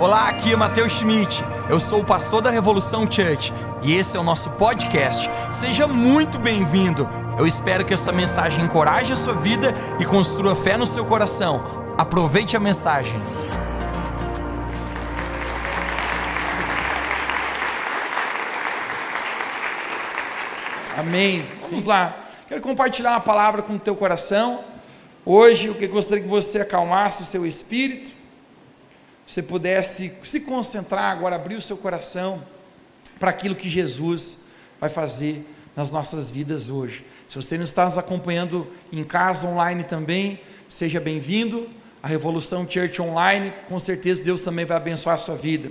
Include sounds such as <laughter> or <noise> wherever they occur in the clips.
Olá, aqui é Matheus Schmidt. Eu sou o pastor da Revolução Church e esse é o nosso podcast. Seja muito bem-vindo. Eu espero que essa mensagem encoraje a sua vida e construa fé no seu coração. Aproveite a mensagem. Amém. Vamos lá. Quero compartilhar uma palavra com o teu coração. Hoje eu gostaria que você acalmasse o seu espírito você pudesse se concentrar agora, abrir o seu coração para aquilo que Jesus vai fazer nas nossas vidas hoje. Se você não está nos acompanhando em casa, online também, seja bem-vindo. A Revolução Church Online, com certeza Deus também vai abençoar a sua vida.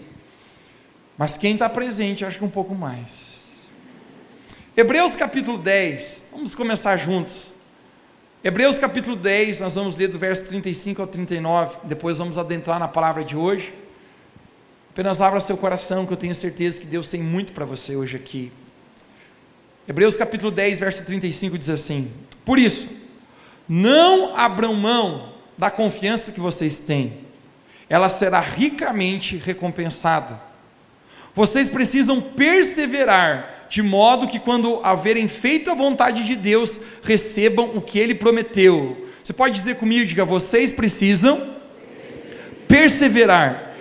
Mas quem está presente, acho que um pouco mais. Hebreus capítulo 10, vamos começar juntos. Hebreus capítulo 10, nós vamos ler do verso 35 ao 39, depois vamos adentrar na palavra de hoje. Apenas abra seu coração, que eu tenho certeza que Deus tem muito para você hoje aqui. Hebreus capítulo 10, verso 35 diz assim: Por isso, não abram mão da confiança que vocês têm, ela será ricamente recompensada. Vocês precisam perseverar de modo que quando haverem feito a vontade de Deus, recebam o que ele prometeu. Você pode dizer comigo, diga, vocês precisam perseverar.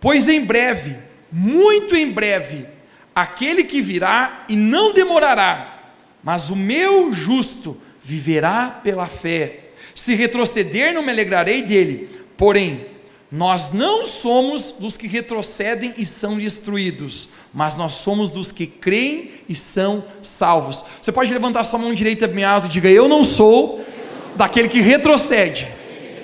Pois em breve, muito em breve, aquele que virá e não demorará, mas o meu justo viverá pela fé. Se retroceder, não me alegrarei dele. Porém, nós não somos dos que retrocedem e são destruídos, mas nós somos dos que creem e são salvos. Você pode levantar sua mão direita bem alto e diga: Eu não sou daquele que retrocede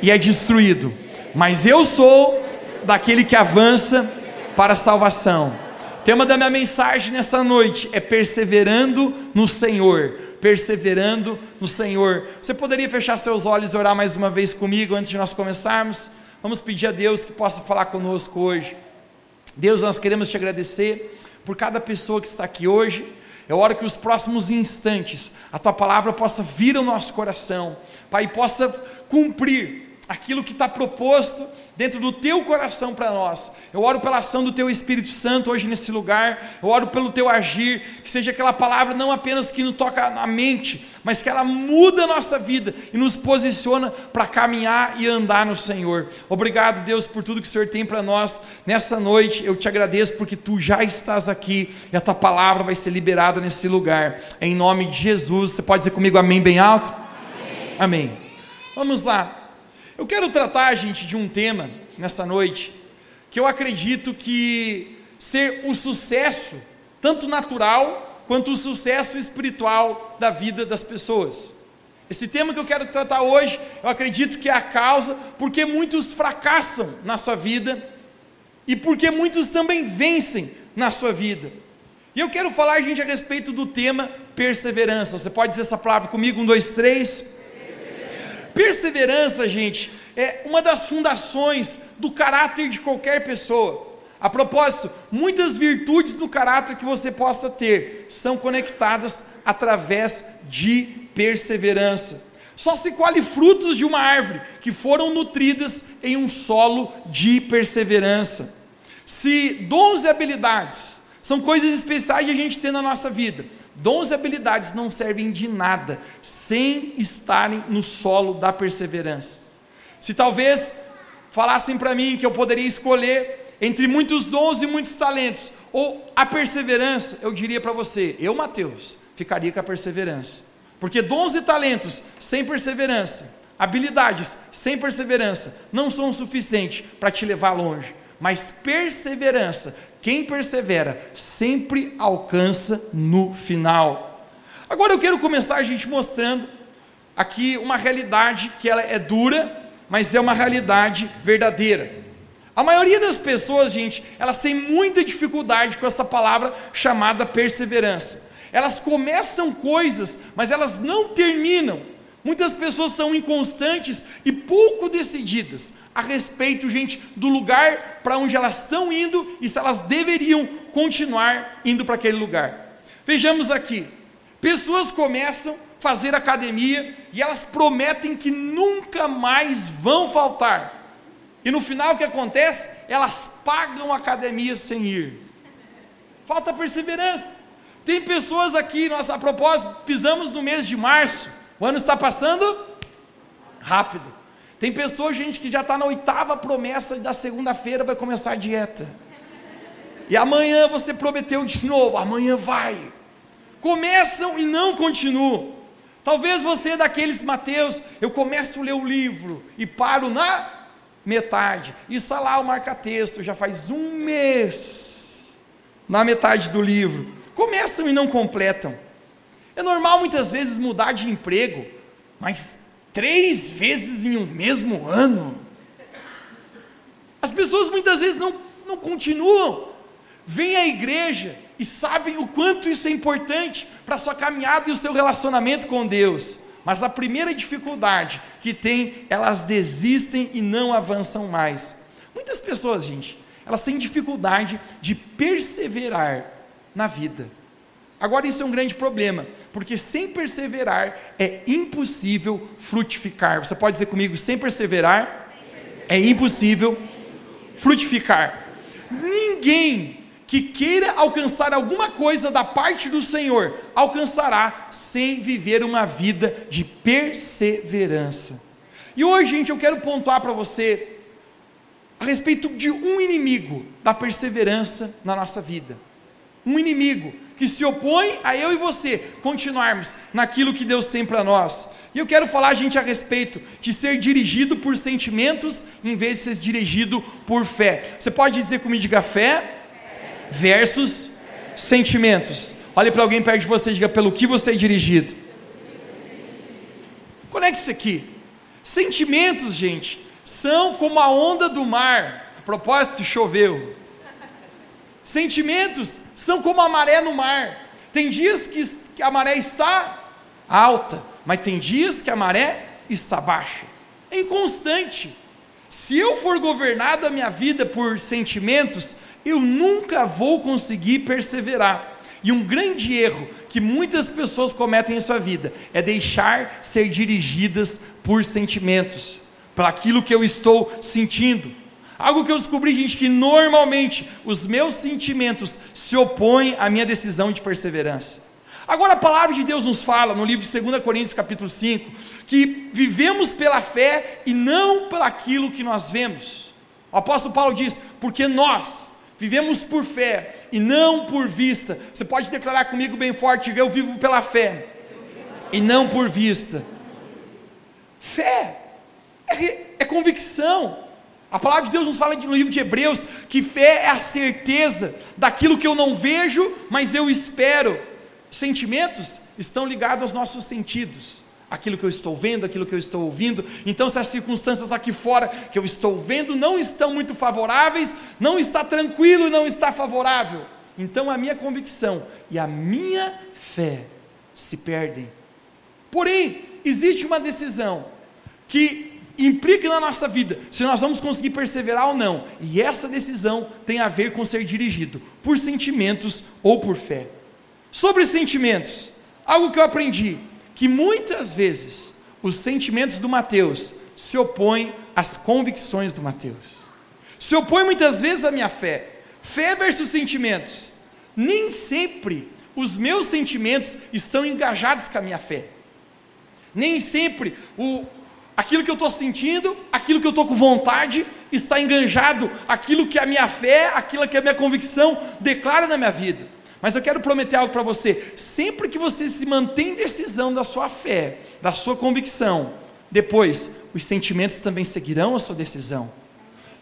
e é destruído, mas eu sou daquele que avança para a salvação. O tema da minha mensagem nessa noite é perseverando no Senhor. Perseverando no Senhor. Você poderia fechar seus olhos e orar mais uma vez comigo antes de nós começarmos? Vamos pedir a Deus que possa falar conosco hoje. Deus, nós queremos te agradecer por cada pessoa que está aqui hoje. Eu oro que os próximos instantes a tua palavra possa vir ao nosso coração, Pai, possa cumprir aquilo que está proposto dentro do teu coração para nós. Eu oro pela ação do teu Espírito Santo hoje nesse lugar. Eu oro pelo teu agir, que seja aquela palavra não apenas que nos toca na mente, mas que ela muda a nossa vida e nos posiciona para caminhar e andar no Senhor. Obrigado, Deus, por tudo que o Senhor tem para nós nessa noite. Eu te agradeço porque tu já estás aqui e a tua palavra vai ser liberada nesse lugar. Em nome de Jesus. Você pode dizer comigo amém bem alto? Amém. amém. Vamos lá. Eu quero tratar, gente, de um tema nessa noite que eu acredito que ser o sucesso, tanto natural quanto o sucesso espiritual da vida das pessoas. Esse tema que eu quero tratar hoje, eu acredito que é a causa porque muitos fracassam na sua vida e porque muitos também vencem na sua vida. E eu quero falar, gente, a respeito do tema perseverança. Você pode dizer essa palavra comigo? Um, dois, três. Perseverança, gente, é uma das fundações do caráter de qualquer pessoa. A propósito, muitas virtudes do caráter que você possa ter são conectadas através de perseverança. Só se colhe frutos de uma árvore que foram nutridas em um solo de perseverança. Se dons e habilidades são coisas especiais de a gente ter na nossa vida, Dons e habilidades não servem de nada sem estarem no solo da perseverança. Se talvez falassem para mim que eu poderia escolher entre muitos dons e muitos talentos, ou a perseverança, eu diria para você, eu, Mateus, ficaria com a perseverança. Porque dons e talentos sem perseverança, habilidades sem perseverança, não são o suficiente para te levar longe. Mas perseverança quem persevera sempre alcança no final. Agora eu quero começar a gente mostrando aqui uma realidade que ela é dura, mas é uma realidade verdadeira. A maioria das pessoas, gente, elas têm muita dificuldade com essa palavra chamada perseverança. Elas começam coisas, mas elas não terminam. Muitas pessoas são inconstantes e pouco decididas a respeito, gente, do lugar para onde elas estão indo e se elas deveriam continuar indo para aquele lugar. Vejamos aqui: pessoas começam a fazer academia e elas prometem que nunca mais vão faltar. E no final o que acontece? Elas pagam a academia sem ir. Falta perseverança. Tem pessoas aqui, nós a propósito, pisamos no mês de março. O ano está passando rápido. Tem pessoas, gente, que já está na oitava promessa da segunda-feira vai começar a dieta. E amanhã você prometeu de novo, amanhã vai. Começam e não continuam. Talvez você é daqueles, Mateus, eu começo a ler o livro e paro na metade. E está lá o marca-texto, já faz um mês na metade do livro. Começam e não completam. É normal muitas vezes mudar de emprego, mas três vezes em um mesmo ano. As pessoas muitas vezes não, não continuam. Vêm à igreja e sabem o quanto isso é importante para a sua caminhada e o seu relacionamento com Deus mas a primeira dificuldade que tem, elas desistem e não avançam mais. Muitas pessoas, gente, elas têm dificuldade de perseverar na vida. Agora, isso é um grande problema, porque sem perseverar é impossível frutificar. Você pode dizer comigo: sem perseverar é impossível frutificar. Ninguém que queira alcançar alguma coisa da parte do Senhor, alcançará sem viver uma vida de perseverança. E hoje, gente, eu quero pontuar para você a respeito de um inimigo da perseverança na nossa vida. Um inimigo que se opõe a eu e você continuarmos naquilo que Deus tem para nós. E eu quero falar, gente, a respeito de ser dirigido por sentimentos em vez de ser dirigido por fé. Você pode dizer comigo, diga fé, versus sentimentos. Olhe para alguém perto de você e diga pelo que você é dirigido. Conecte isso aqui. Sentimentos, gente, são como a onda do mar. A propósito, choveu. Sentimentos são como a maré no mar. Tem dias que a maré está alta, mas tem dias que a maré está baixa. É inconstante. Se eu for governado a minha vida por sentimentos, eu nunca vou conseguir perseverar. E um grande erro que muitas pessoas cometem em sua vida é deixar ser dirigidas por sentimentos, por aquilo que eu estou sentindo. Algo que eu descobri, gente, que normalmente os meus sentimentos se opõem à minha decisão de perseverança. Agora a palavra de Deus nos fala no livro de 2 Coríntios capítulo 5, que vivemos pela fé e não pelo aquilo que nós vemos. O apóstolo Paulo diz: "Porque nós Vivemos por fé e não por vista. Você pode declarar comigo bem forte: eu vivo pela fé e não por vista. Fé é, é convicção. A palavra de Deus nos fala no livro de Hebreus que fé é a certeza daquilo que eu não vejo, mas eu espero. Sentimentos estão ligados aos nossos sentidos aquilo que eu estou vendo, aquilo que eu estou ouvindo. Então, se as circunstâncias aqui fora que eu estou vendo não estão muito favoráveis, não está tranquilo e não está favorável, então a minha convicção e a minha fé se perdem. Porém, existe uma decisão que implica na nossa vida se nós vamos conseguir perseverar ou não, e essa decisão tem a ver com ser dirigido por sentimentos ou por fé. Sobre sentimentos, algo que eu aprendi que muitas vezes os sentimentos do Mateus se opõem às convicções do Mateus. Se opõe muitas vezes à minha fé. Fé versus sentimentos. Nem sempre os meus sentimentos estão engajados com a minha fé. Nem sempre o, aquilo que eu estou sentindo, aquilo que eu estou com vontade, está enganjado, aquilo que a minha fé, aquilo que a minha convicção declara na minha vida. Mas eu quero prometer algo para você: sempre que você se mantém em decisão da sua fé, da sua convicção, depois os sentimentos também seguirão a sua decisão.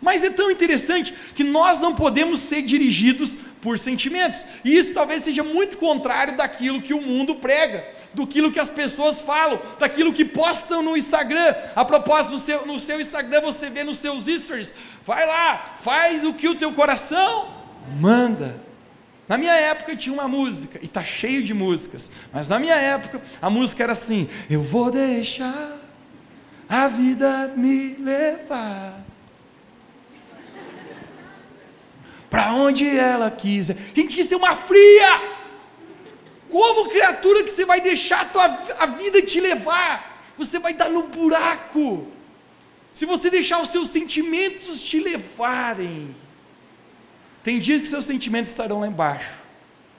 Mas é tão interessante que nós não podemos ser dirigidos por sentimentos, e isso talvez seja muito contrário daquilo que o mundo prega, do que as pessoas falam, daquilo que postam no Instagram. A propósito, no seu, no seu Instagram você vê nos seus stories, vai lá, faz o que o teu coração manda. Na minha época tinha uma música, e está cheio de músicas, mas na minha época a música era assim: Eu vou deixar a vida me levar para onde ela quiser. Gente, isso é uma fria! Como criatura que você vai deixar a, tua, a vida te levar? Você vai dar no buraco. se você deixar os seus sentimentos te levarem, tem dias que seus sentimentos estarão lá embaixo.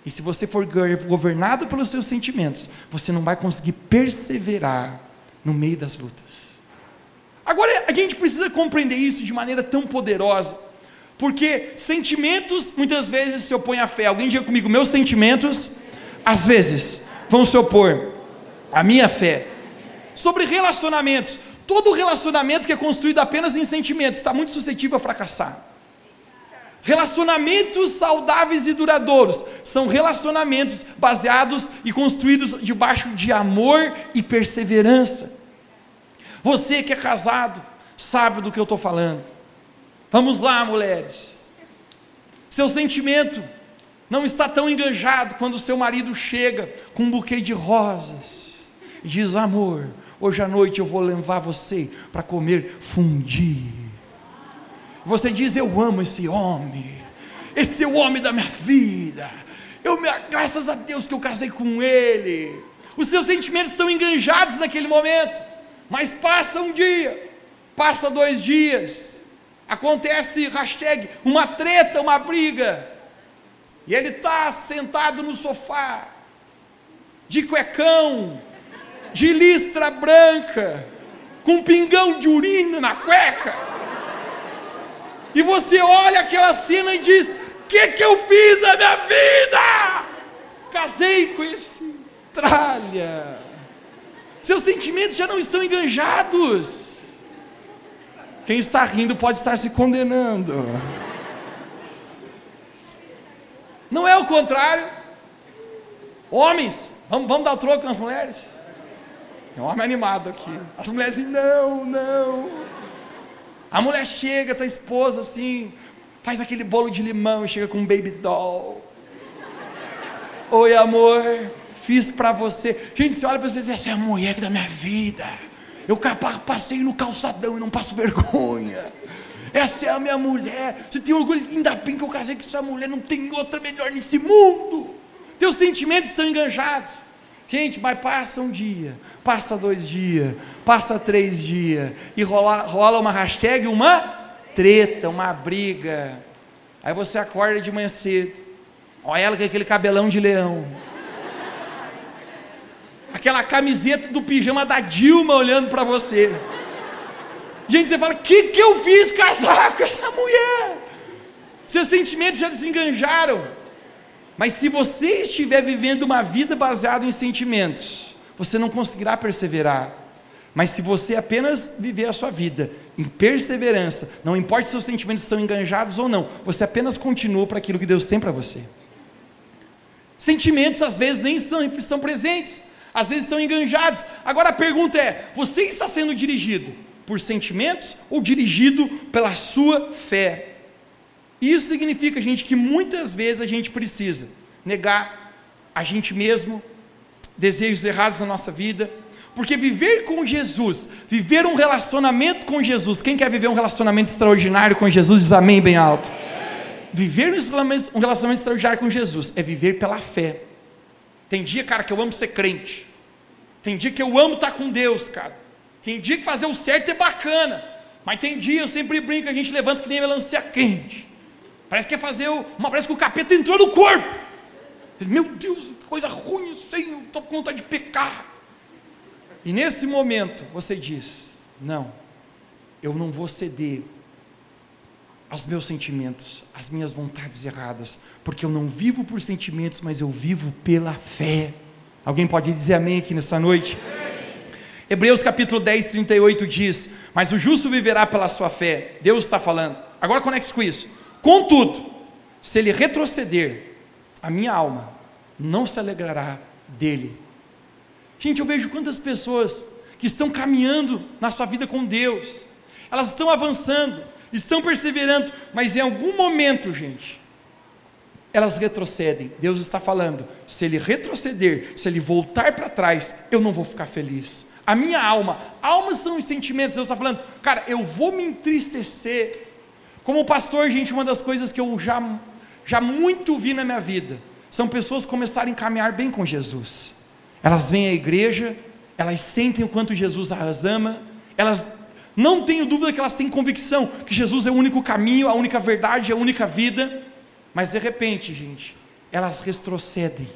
E se você for governado pelos seus sentimentos, você não vai conseguir perseverar no meio das lutas. Agora, a gente precisa compreender isso de maneira tão poderosa, porque sentimentos muitas vezes se opõem à fé. Alguém diga comigo, meus sentimentos, às vezes, vão se opor à minha fé. Sobre relacionamentos, todo relacionamento que é construído apenas em sentimentos está muito suscetível a fracassar. Relacionamentos saudáveis e duradouros são relacionamentos baseados e construídos debaixo de amor e perseverança. Você que é casado, sabe do que eu estou falando. Vamos lá, mulheres. Seu sentimento não está tão enganjado quando seu marido chega com um buquê de rosas e diz: Amor, hoje à noite eu vou levar você para comer fundi. Você diz: Eu amo esse homem, esse é o homem da minha vida. Eu, graças a Deus que eu casei com ele. Os seus sentimentos são enganjados naquele momento, mas passa um dia, passa dois dias, acontece hashtag uma treta, uma briga, e ele está sentado no sofá, de cuecão, de listra branca, com um pingão de urina na cueca. E você olha aquela cena e diz: O que, que eu fiz na minha vida? Casei com esse tralha. Seus sentimentos já não estão enganjados. Quem está rindo pode estar se condenando. Não é o contrário. Homens, vamos, vamos dar troco nas mulheres? É um homem animado aqui. As mulheres dizem, não, não. A mulher chega, tá esposa assim, faz aquele bolo de limão e chega com um baby doll. Oi, amor, fiz para você. Gente, você olha para você e diz, essa é a mulher da minha vida. Eu passei no calçadão e não passo vergonha. Essa é a minha mulher. Você tem orgulho, ainda bem que eu casei com essa mulher, não tem outra melhor nesse mundo. Teus sentimentos estão enganjados. Gente, mas passa um dia, passa dois dias, passa três dias, e rola, rola uma hashtag, uma treta, uma briga. Aí você acorda de manhã cedo, olha ela com aquele cabelão de leão, aquela camiseta do pijama da Dilma olhando para você. Gente, você fala: o que, que eu fiz casar com essa mulher? Seus sentimentos já desenganjaram. Mas se você estiver vivendo uma vida baseada em sentimentos, você não conseguirá perseverar. Mas se você apenas viver a sua vida em perseverança, não importa se seus sentimentos estão enganjados ou não, você apenas continua para aquilo que Deus tem para você. Sentimentos às vezes nem sempre estão presentes, às vezes estão enganjados. Agora a pergunta é: você está sendo dirigido por sentimentos ou dirigido pela sua fé. Isso significa, gente, que muitas vezes a gente precisa negar a gente mesmo, desejos errados na nossa vida, porque viver com Jesus, viver um relacionamento com Jesus, quem quer viver um relacionamento extraordinário com Jesus, diz amém bem alto. Viver um relacionamento extraordinário com Jesus é viver pela fé. Tem dia, cara, que eu amo ser crente. Tem dia que eu amo estar com Deus, cara. Tem dia que fazer o certo é bacana, mas tem dia, eu sempre brinco, a gente levanta que nem melancia quente. Parece que é fazer uma, parece que o capeta entrou no corpo. Meu Deus, que coisa ruim, sei, eu estou com vontade de pecar. E nesse momento você diz: Não, eu não vou ceder aos meus sentimentos, às minhas vontades erradas, porque eu não vivo por sentimentos, mas eu vivo pela fé. Alguém pode dizer amém aqui nessa noite? Hebreus capítulo 10, 38 diz: Mas o justo viverá pela sua fé. Deus está falando. Agora conecte com isso. Contudo, se ele retroceder, a minha alma não se alegrará dele. Gente, eu vejo quantas pessoas que estão caminhando na sua vida com Deus, elas estão avançando, estão perseverando, mas em algum momento, gente, elas retrocedem. Deus está falando: se ele retroceder, se ele voltar para trás, eu não vou ficar feliz a minha alma. Almas são os sentimentos. Deus está falando, cara, eu vou me entristecer. Como pastor, gente, uma das coisas que eu já, já muito vi na minha vida são pessoas começarem a caminhar bem com Jesus. Elas vêm à igreja, elas sentem o quanto Jesus as ama, elas Não tenho dúvida que elas têm convicção que Jesus é o único caminho, a única verdade, a única vida. Mas de repente, gente, elas retrocedem.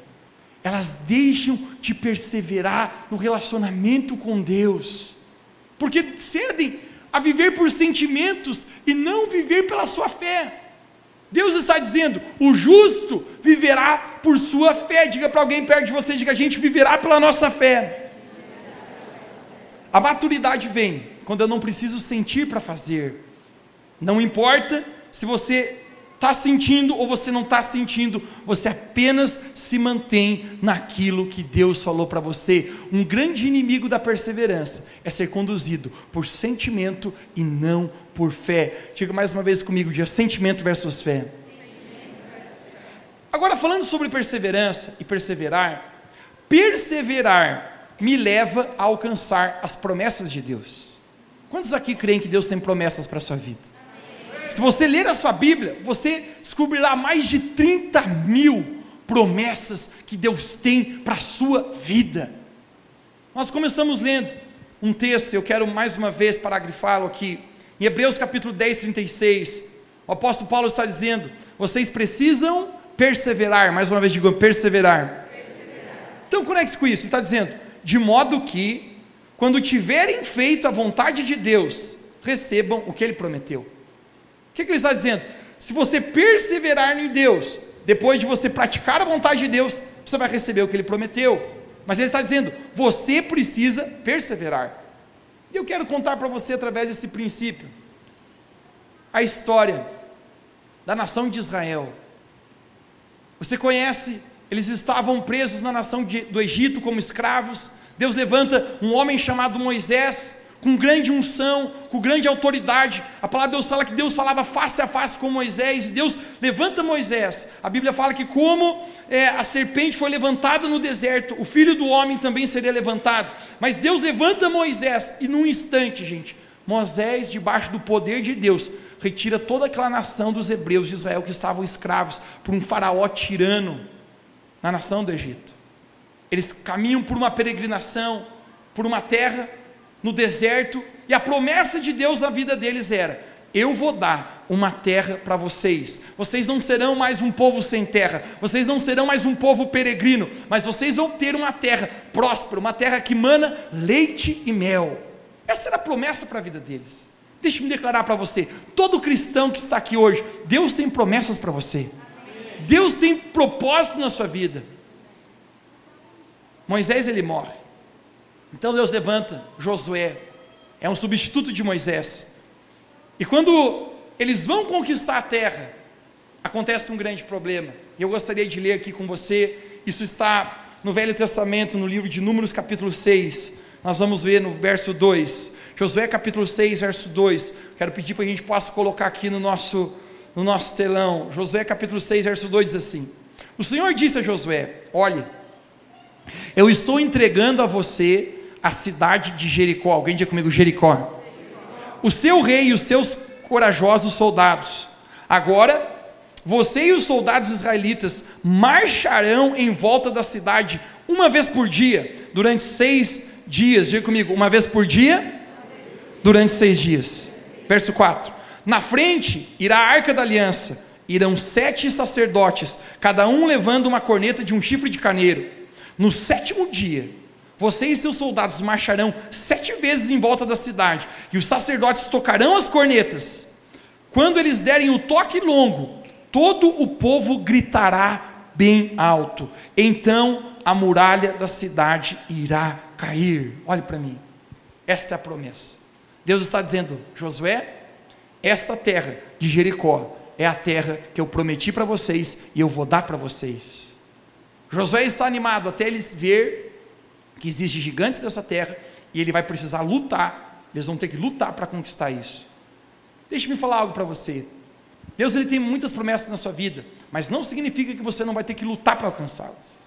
Elas deixam de perseverar no relacionamento com Deus. Porque cedem a viver por sentimentos e não viver pela sua fé. Deus está dizendo: o justo viverá por sua fé. Diga para alguém perto de você, diga: a gente viverá pela nossa fé. A maturidade vem quando eu não preciso sentir para fazer. Não importa se você está sentindo ou você não está sentindo, você apenas se mantém naquilo que Deus falou para você. Um grande inimigo da perseverança é ser conduzido por sentimento e não por fé. Diga mais uma vez comigo: dia sentimento versus fé. Agora, falando sobre perseverança e perseverar, perseverar me leva a alcançar as promessas de Deus. Quantos aqui creem que Deus tem promessas para a sua vida? Se você ler a sua Bíblia, você descobrirá mais de 30 mil promessas que Deus tem para a sua vida. Nós começamos lendo um texto, eu quero mais uma vez paragrafá-lo aqui, em Hebreus capítulo 10, 36. O apóstolo Paulo está dizendo: vocês precisam perseverar, mais uma vez digo, perseverar. perseverar. Então conecte com isso, ele está dizendo, de modo que, quando tiverem feito a vontade de Deus, recebam o que ele prometeu. Que, que ele está dizendo? Se você perseverar em Deus, depois de você praticar a vontade de Deus, você vai receber o que ele prometeu. Mas ele está dizendo, você precisa perseverar. E eu quero contar para você através desse princípio a história da nação de Israel. Você conhece, eles estavam presos na nação de, do Egito como escravos. Deus levanta um homem chamado Moisés, com grande unção, com grande autoridade. A palavra de Deus fala que Deus falava face a face com Moisés, e Deus levanta Moisés. A Bíblia fala que, como é, a serpente foi levantada no deserto, o filho do homem também seria levantado. Mas Deus levanta Moisés, e num instante, gente, Moisés, debaixo do poder de Deus, retira toda aquela nação dos hebreus de Israel que estavam escravos por um faraó tirano na nação do Egito. Eles caminham por uma peregrinação, por uma terra no deserto, e a promessa de Deus na vida deles era: eu vou dar uma terra para vocês. Vocês não serão mais um povo sem terra, vocês não serão mais um povo peregrino, mas vocês vão ter uma terra próspera, uma terra que mana leite e mel. Essa era a promessa para a vida deles. Deixe-me declarar para você: todo cristão que está aqui hoje, Deus tem promessas para você, Deus tem propósito na sua vida. Moisés ele morre, então Deus levanta Josué, é um substituto de Moisés. E quando eles vão conquistar a terra, acontece um grande problema. Eu gostaria de ler aqui com você, isso está no Velho Testamento, no livro de Números, capítulo 6. Nós vamos ver no verso 2. Josué capítulo 6, verso 2. Quero pedir para a gente possa colocar aqui no nosso, no nosso telão. Josué capítulo 6, verso 2 diz assim: O Senhor disse a Josué: Olhe, eu estou entregando a você a cidade de Jericó. Alguém diga comigo, Jericó. O seu rei e os seus corajosos soldados. Agora, você e os soldados israelitas marcharão em volta da cidade uma vez por dia, durante seis dias. Diga comigo, uma vez por dia, durante seis dias. Verso 4: Na frente irá a arca da aliança, irão sete sacerdotes, cada um levando uma corneta de um chifre de carneiro. No sétimo dia, você e seus soldados marcharão sete vezes em volta da cidade, e os sacerdotes tocarão as cornetas. Quando eles derem o toque longo, todo o povo gritará bem alto. Então a muralha da cidade irá cair. Olhe para mim. Esta é a promessa. Deus está dizendo: Josué, essa terra de Jericó é a terra que eu prometi para vocês e eu vou dar para vocês. Josué está animado até eles ver que existem gigantes dessa terra e ele vai precisar lutar, eles vão ter que lutar para conquistar isso. Deixe-me falar algo para você. Deus ele tem muitas promessas na sua vida, mas não significa que você não vai ter que lutar para alcançá-las.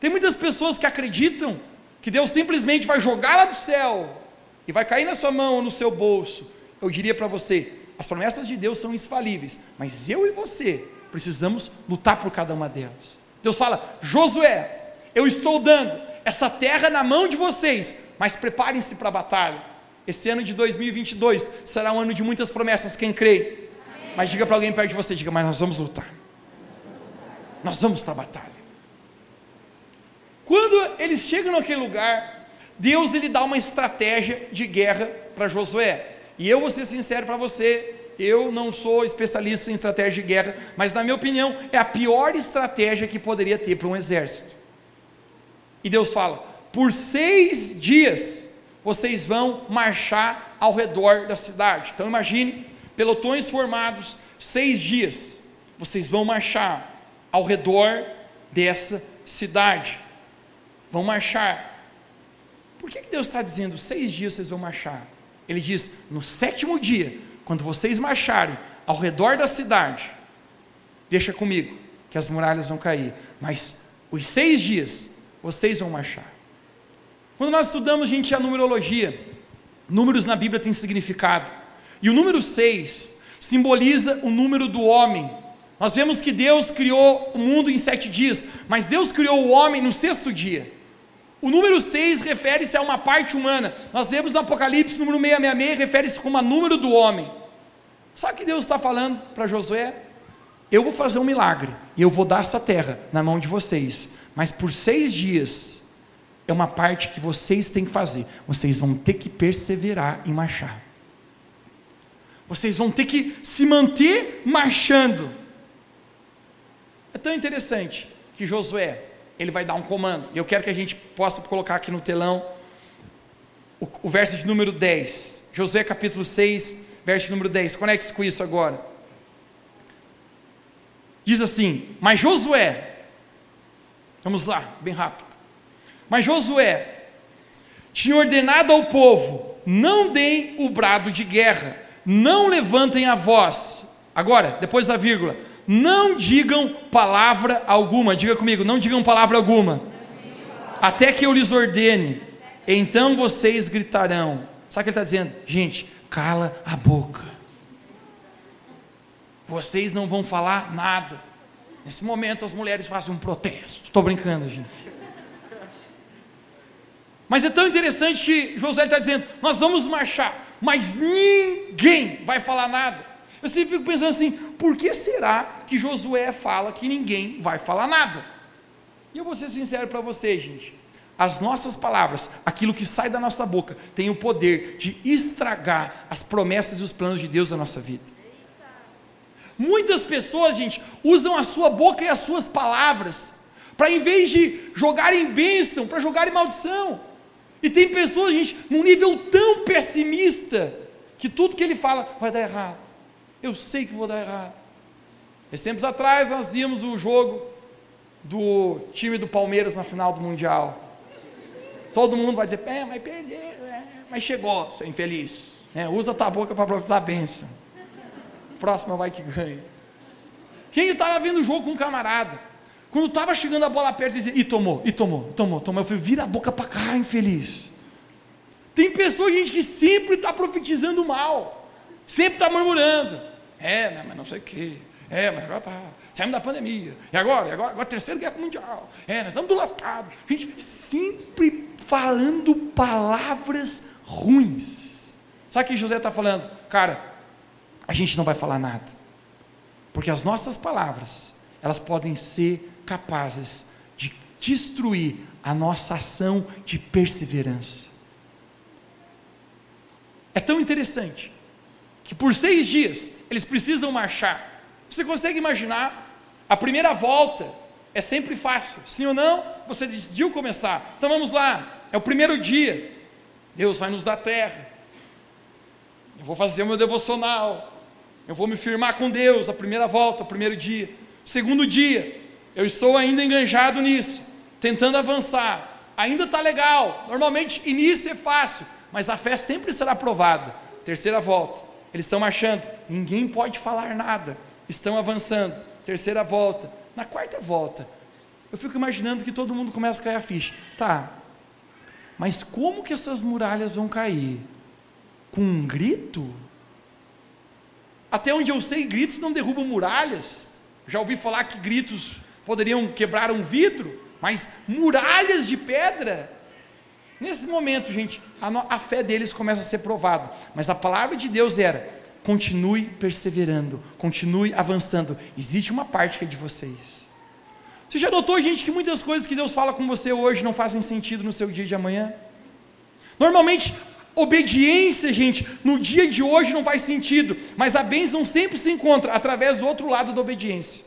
Tem muitas pessoas que acreditam que Deus simplesmente vai jogar lá do céu e vai cair na sua mão ou no seu bolso. Eu diria para você, as promessas de Deus são infalíveis, mas eu e você precisamos lutar por cada uma delas. Deus fala: Josué, eu estou dando essa terra na mão de vocês, mas preparem-se para a batalha. esse ano de 2022 será um ano de muitas promessas, quem crê? Mas diga para alguém perto de você, diga, mas nós vamos lutar. Nós vamos para a batalha. Quando eles chegam naquele lugar, Deus ele dá uma estratégia de guerra para Josué. E eu vou ser sincero para você, eu não sou especialista em estratégia de guerra, mas na minha opinião é a pior estratégia que poderia ter para um exército. E Deus fala: por seis dias vocês vão marchar ao redor da cidade. Então imagine pelotões formados, seis dias, vocês vão marchar ao redor dessa cidade. Vão marchar. Por que, que Deus está dizendo seis dias vocês vão marchar? Ele diz: no sétimo dia, quando vocês marcharem ao redor da cidade, deixa comigo, que as muralhas vão cair, mas os seis dias vocês vão marchar. Quando nós estudamos, gente, a numerologia, números na Bíblia têm significado. E o número 6 simboliza o número do homem. Nós vemos que Deus criou o mundo em sete dias, mas Deus criou o homem no sexto dia. O número 6 refere-se a uma parte humana. Nós vemos no Apocalipse, número 666 refere-se como a número do homem. Sabe o que Deus está falando para Josué? Eu vou fazer um milagre, e eu vou dar essa terra na mão de vocês, mas por seis dias, é uma parte que vocês têm que fazer. Vocês vão ter que perseverar em marchar. Vocês vão ter que se manter marchando. É tão interessante que Josué, ele vai dar um comando. Eu quero que a gente possa colocar aqui no telão o, o verso de número 10. Josué capítulo 6, verso número 10. Conecte-se com isso agora. Diz assim: Mas Josué, vamos lá, bem rápido. Mas Josué tinha ordenado ao povo: não deem o brado de guerra, não levantem a voz. Agora, depois da vírgula, não digam palavra alguma. Diga comigo, não digam palavra alguma. Até que eu lhes ordene. Então vocês gritarão. Sabe o que ele está dizendo? Gente, cala a boca. Vocês não vão falar nada. Nesse momento as mulheres fazem um protesto. Estou brincando, gente. Mas é tão interessante que Josué está dizendo: nós vamos marchar, mas ninguém vai falar nada. Eu sempre fico pensando assim: por que será que Josué fala que ninguém vai falar nada? E eu vou ser sincero para você, gente. As nossas palavras, aquilo que sai da nossa boca, tem o poder de estragar as promessas e os planos de Deus na nossa vida. Muitas pessoas, gente, usam a sua boca e as suas palavras para, em vez de jogarem bênção, para jogarem maldição. E tem pessoas, gente, num nível tão pessimista, que tudo que ele fala vai dar errado. Eu sei que vou dar errado. Esses tempos atrás nós vimos o jogo do time do Palmeiras na final do Mundial. Todo mundo vai dizer, é, mas perdeu, é, mas chegou, seu infeliz. É, usa a tua boca para profetizar a bênção. Próxima vai que ganha. Quem estava vendo o jogo com um camarada? Quando estava chegando a bola perto, dizia, e tomou, e tomou, tomou, tomou. Eu falei, vira a boca para cá, infeliz. Tem pessoa, gente, que sempre está profetizando mal, sempre está murmurando. É, mas não sei o quê. É, mas agora pá, saímos da pandemia. E agora? E agora? Agora terceira guerra mundial. É, nós estamos do lascado. Gente, sempre falando palavras ruins. Sabe o que José está falando? Cara, a gente não vai falar nada. Porque as nossas palavras, elas podem ser capazes de destruir a nossa ação de perseverança. É tão interessante que por seis dias eles precisam marchar. Você consegue imaginar? A primeira volta é sempre fácil, sim ou não? Você decidiu começar, então vamos lá, é o primeiro dia. Deus vai nos dar terra. Eu vou fazer o meu devocional. Eu vou me firmar com Deus a primeira volta, o primeiro dia. Segundo dia, eu estou ainda enganjado nisso, tentando avançar. Ainda está legal. Normalmente, início é fácil, mas a fé sempre será provada. Terceira volta, eles estão marchando, ninguém pode falar nada. Estão avançando. Terceira volta. Na quarta volta, eu fico imaginando que todo mundo começa a cair a ficha. Tá, mas como que essas muralhas vão cair? Com um grito? Até onde eu sei, gritos não derrubam muralhas. Já ouvi falar que gritos poderiam quebrar um vidro, mas muralhas de pedra. Nesse momento, gente, a, a fé deles começa a ser provada. Mas a palavra de Deus era: continue perseverando, continue avançando. Existe uma parte que é de vocês. Você já notou, gente, que muitas coisas que Deus fala com você hoje não fazem sentido no seu dia de amanhã? Normalmente, obediência, gente, no dia de hoje não faz sentido, mas a bênção sempre se encontra através do outro lado da obediência.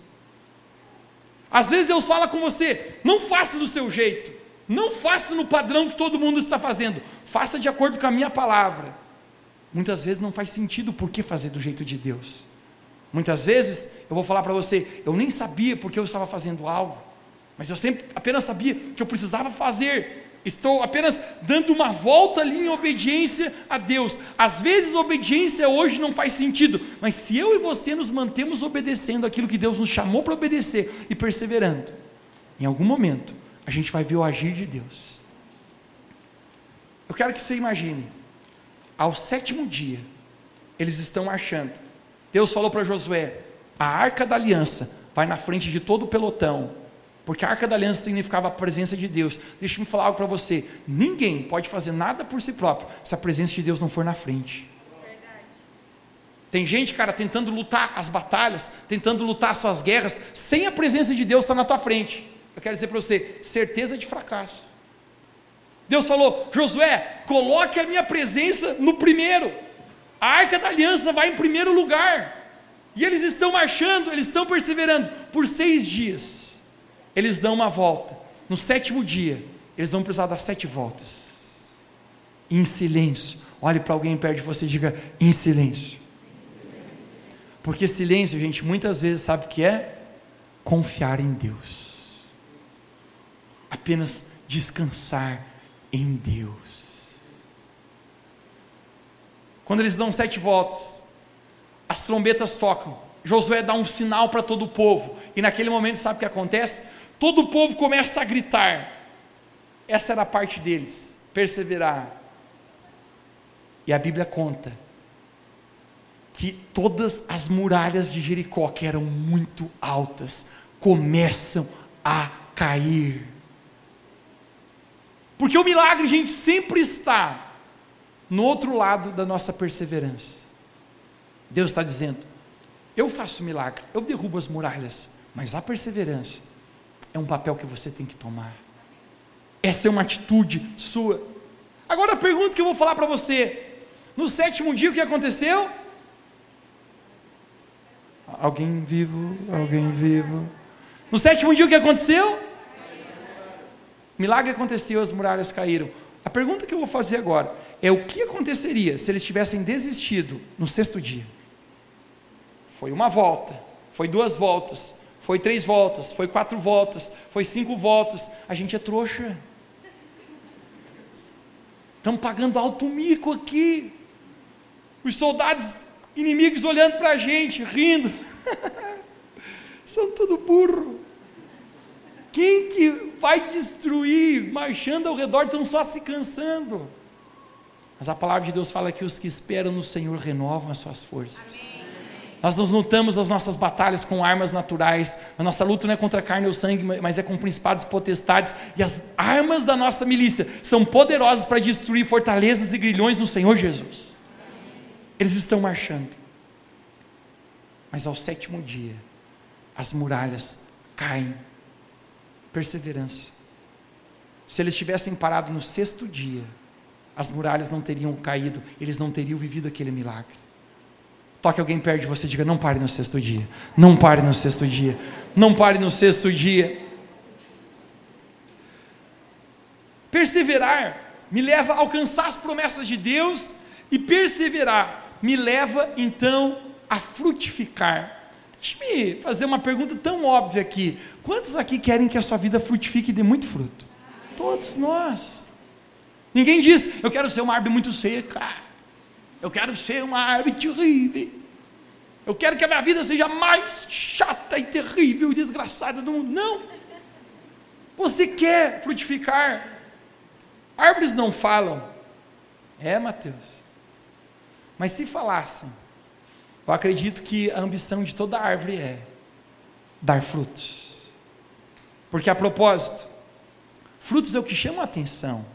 Às vezes Deus fala com você, não faça do seu jeito, não faça no padrão que todo mundo está fazendo, faça de acordo com a minha palavra. Muitas vezes não faz sentido por que fazer do jeito de Deus. Muitas vezes eu vou falar para você, eu nem sabia porque eu estava fazendo algo, mas eu sempre apenas sabia que eu precisava fazer. Estou apenas dando uma volta ali em obediência a Deus. Às vezes obediência hoje não faz sentido, mas se eu e você nos mantemos obedecendo aquilo que Deus nos chamou para obedecer e perseverando, em algum momento a gente vai ver o agir de Deus. Eu quero que você imagine ao sétimo dia, eles estão marchando. Deus falou para Josué: a arca da aliança vai na frente de todo o pelotão, porque a arca da aliança significava a presença de Deus. Deixa-me falar algo para você: ninguém pode fazer nada por si próprio se a presença de Deus não for na frente. Tem gente, cara, tentando lutar as batalhas, tentando lutar as suas guerras, sem a presença de Deus estar na tua frente. Eu quero dizer para você: certeza de fracasso. Deus falou: Josué, coloque a minha presença no primeiro. A arca da aliança vai em primeiro lugar. E eles estão marchando, eles estão perseverando por seis dias. Eles dão uma volta. No sétimo dia, eles vão precisar dar sete voltas. Em silêncio. Olhe para alguém perto de você e diga: em silêncio. Porque silêncio, gente, muitas vezes sabe o que é? Confiar em Deus. Apenas descansar em Deus. Quando eles dão sete voltas, as trombetas tocam. Josué dá um sinal para todo o povo. E naquele momento, sabe o que acontece? Todo o povo começa a gritar. Essa era a parte deles, perseverar. E a Bíblia conta que todas as muralhas de Jericó, que eram muito altas, começam a cair. Porque o milagre, gente, sempre está no outro lado da nossa perseverança. Deus está dizendo: eu faço milagre, eu derrubo as muralhas, mas a perseverança é um papel que você tem que tomar. Essa é uma atitude sua. Agora a pergunta que eu vou falar para você: no sétimo dia o que aconteceu? Alguém vivo, alguém vivo. No sétimo dia o que aconteceu? Milagre aconteceu, as muralhas caíram. A pergunta que eu vou fazer agora é o que aconteceria se eles tivessem desistido no sexto dia? Foi uma volta, foi duas voltas, foi três voltas, foi quatro voltas, foi cinco voltas. A gente é trouxa. Estamos pagando alto mico aqui. Os soldados inimigos olhando para a gente, rindo. <laughs> São tudo burro. Quem que vai destruir marchando ao redor estão só se cansando? Mas a palavra de Deus fala que os que esperam no Senhor renovam as suas forças. Amém. Nós não lutamos as nossas batalhas com armas naturais. A nossa luta não é contra a carne ou sangue, mas é com principados e potestades. E as armas da nossa milícia são poderosas para destruir fortalezas e grilhões no Senhor Jesus. Eles estão marchando. Mas ao sétimo dia, as muralhas caem perseverança. Se eles tivessem parado no sexto dia, as muralhas não teriam caído, eles não teriam vivido aquele milagre. Toque alguém perto de você e diga: não pare no sexto dia, não pare no sexto dia, não pare no sexto dia. Perseverar me leva a alcançar as promessas de Deus, e perseverar me leva então a frutificar. Deixa-me fazer uma pergunta tão óbvia aqui. Quantos aqui querem que a sua vida frutifique e dê muito fruto? Todos nós. Ninguém diz, eu quero ser uma árvore muito seca. Eu quero ser uma árvore terrível. Eu quero que a minha vida seja mais chata e terrível e desgraçada do mundo. Não. Você quer frutificar. Árvores não falam. É, Mateus. Mas se falassem, eu acredito que a ambição de toda árvore é dar frutos. Porque a propósito, frutos é o que chama a atenção.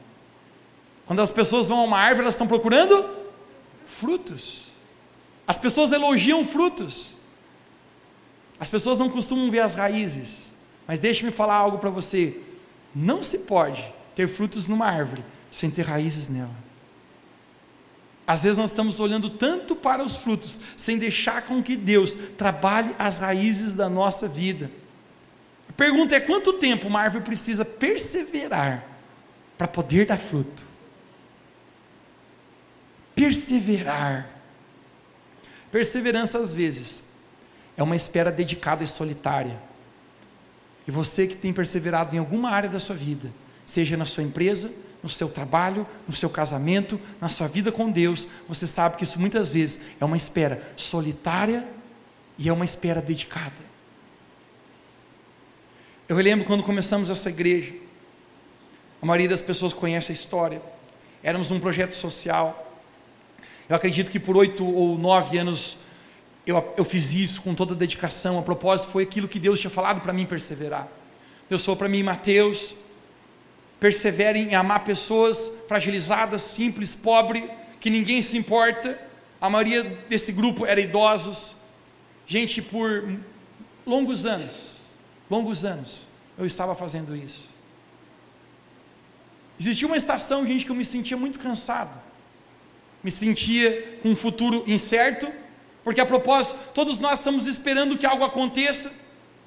Quando as pessoas vão a uma árvore, elas estão procurando frutos. As pessoas elogiam frutos. As pessoas não costumam ver as raízes. Mas deixe-me falar algo para você. Não se pode ter frutos numa árvore sem ter raízes nela. Às vezes nós estamos olhando tanto para os frutos, sem deixar com que Deus trabalhe as raízes da nossa vida. A pergunta é: quanto tempo uma árvore precisa perseverar para poder dar fruto? Perseverar. Perseverança, às vezes, é uma espera dedicada e solitária. E você que tem perseverado em alguma área da sua vida, seja na sua empresa, no seu trabalho, no seu casamento, na sua vida com Deus, você sabe que isso muitas vezes é uma espera solitária e é uma espera dedicada. Eu lembro quando começamos essa igreja, a maioria das pessoas conhece a história. Éramos um projeto social. Eu acredito que por oito ou nove anos eu, eu fiz isso com toda a dedicação. A propósito, foi aquilo que Deus tinha falado para mim perseverar. Deus falou para mim, Mateus, persevere em amar pessoas fragilizadas, simples, pobres, que ninguém se importa. A maioria desse grupo era idosos, gente por longos anos, longos anos, eu estava fazendo isso. Existia uma estação, gente, que eu me sentia muito cansado, me sentia com um futuro incerto, porque a propósito, todos nós estamos esperando que algo aconteça.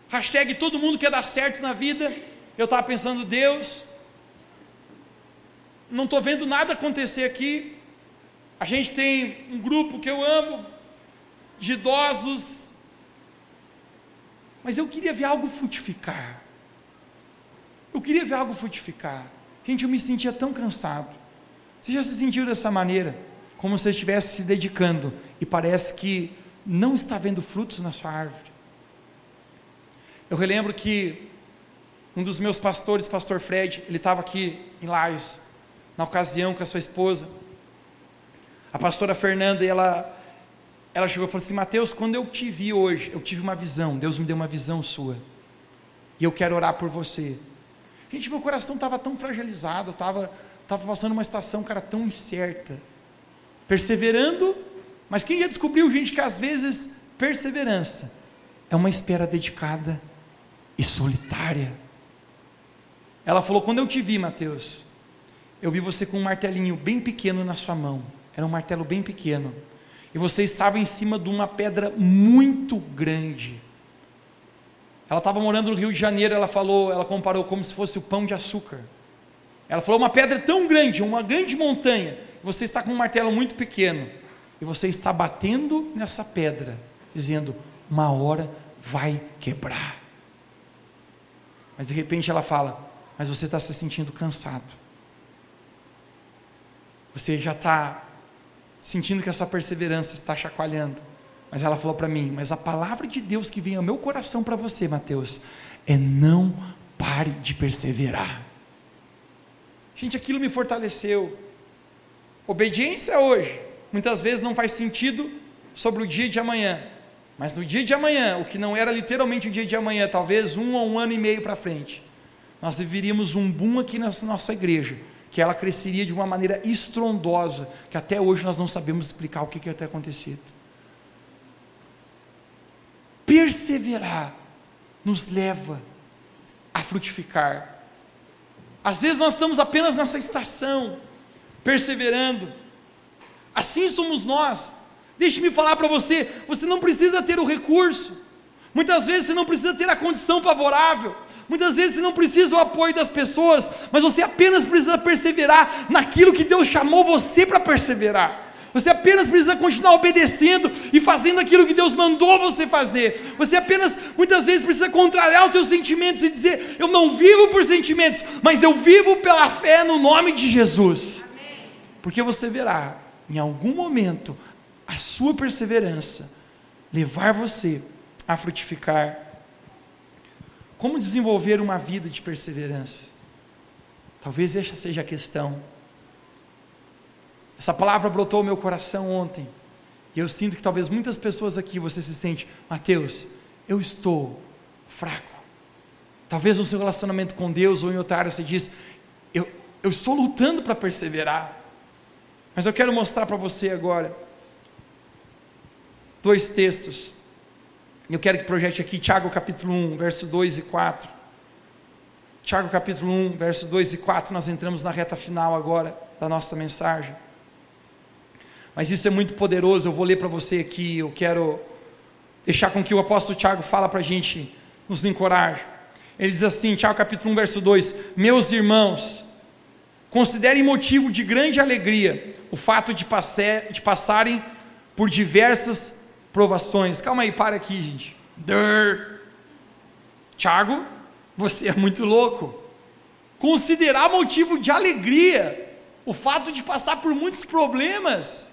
Hashtag todo mundo quer dar certo na vida. Eu estava pensando, Deus, não estou vendo nada acontecer aqui. A gente tem um grupo que eu amo, de idosos, mas eu queria ver algo frutificar. Eu queria ver algo frutificar. Gente, eu me sentia tão cansado. Você já se sentiu dessa maneira? Como se estivesse se dedicando e parece que não está vendo frutos na sua árvore. Eu relembro que um dos meus pastores, pastor Fred, ele estava aqui em Lais, na ocasião com a sua esposa. A pastora Fernanda, ela, ela chegou e falou assim: Mateus, quando eu te vi hoje, eu tive uma visão, Deus me deu uma visão sua, e eu quero orar por você. Gente, meu coração estava tão fragilizado, estava tava passando uma estação, cara, tão incerta perseverando, mas quem já descobriu, gente, que às vezes perseverança é uma espera dedicada e solitária. Ela falou: Quando eu te vi, Mateus, eu vi você com um martelinho bem pequeno na sua mão, era um martelo bem pequeno, e você estava em cima de uma pedra muito grande. Ela estava morando no Rio de Janeiro, ela falou, ela comparou como se fosse o pão de açúcar. Ela falou: uma pedra tão grande, uma grande montanha, você está com um martelo muito pequeno e você está batendo nessa pedra, dizendo: uma hora vai quebrar. Mas de repente ela fala: mas você está se sentindo cansado. Você já está sentindo que a sua perseverança está chacoalhando. Mas ela falou para mim: Mas a palavra de Deus que vem ao meu coração para você, Mateus, é não pare de perseverar. Gente, aquilo me fortaleceu. Obediência hoje, muitas vezes não faz sentido sobre o dia de amanhã, mas no dia de amanhã, o que não era literalmente o dia de amanhã, talvez um ou um ano e meio para frente, nós viveríamos um boom aqui na nossa igreja, que ela cresceria de uma maneira estrondosa, que até hoje nós não sabemos explicar o que, que ia ter acontecido. Perseverar nos leva a frutificar. Às vezes nós estamos apenas nessa estação, perseverando. Assim somos nós. Deixe-me falar para você: você não precisa ter o recurso, muitas vezes você não precisa ter a condição favorável, muitas vezes você não precisa o apoio das pessoas, mas você apenas precisa perseverar naquilo que Deus chamou você para perseverar. Você apenas precisa continuar obedecendo e fazendo aquilo que Deus mandou você fazer. Você apenas, muitas vezes, precisa contrariar os seus sentimentos e dizer: Eu não vivo por sentimentos, mas eu vivo pela fé no nome de Jesus. Porque você verá, em algum momento, a sua perseverança levar você a frutificar. Como desenvolver uma vida de perseverança? Talvez essa seja a questão. Essa palavra brotou ao meu coração ontem. E eu sinto que talvez muitas pessoas aqui você se sente, Mateus, eu estou fraco. Talvez no seu relacionamento com Deus ou em outra área você diz, eu, Eu estou lutando para perseverar. Mas eu quero mostrar para você agora dois textos. Eu quero que projete aqui Tiago capítulo 1, verso 2 e 4. Tiago capítulo 1, versos 2 e 4, nós entramos na reta final agora da nossa mensagem. Mas isso é muito poderoso, eu vou ler para você aqui, eu quero deixar com que o apóstolo Tiago fala para a gente, nos encoraje. Ele diz assim, Tiago capítulo 1, verso 2, Meus irmãos, considerem motivo de grande alegria o fato de, passe, de passarem por diversas provações. Calma aí, para aqui, gente. Dur. Tiago, você é muito louco. Considerar motivo de alegria o fato de passar por muitos problemas.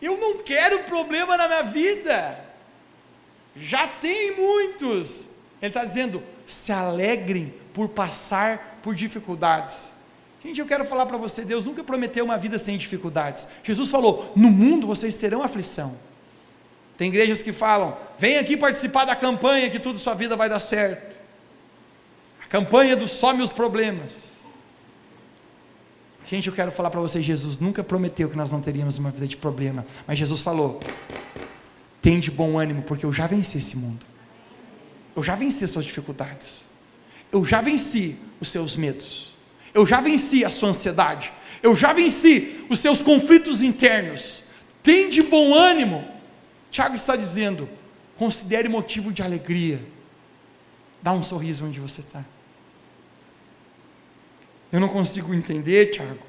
Eu não quero problema na minha vida. Já tem muitos. Ele está dizendo: se alegrem por passar por dificuldades. Gente, eu quero falar para você: Deus nunca prometeu uma vida sem dificuldades. Jesus falou: no mundo vocês terão aflição. Tem igrejas que falam: vem aqui participar da campanha que tudo sua vida vai dar certo. A campanha do some os problemas. Gente, eu quero falar para você: Jesus nunca prometeu que nós não teríamos uma vida de problema, mas Jesus falou: tem de bom ânimo, porque eu já venci esse mundo. Eu já venci suas dificuldades. Eu já venci os seus medos eu já venci a sua ansiedade, eu já venci os seus conflitos internos. Tem de bom ânimo. Tiago está dizendo: considere motivo de alegria. Dá um sorriso onde você está. Eu não consigo entender, Tiago.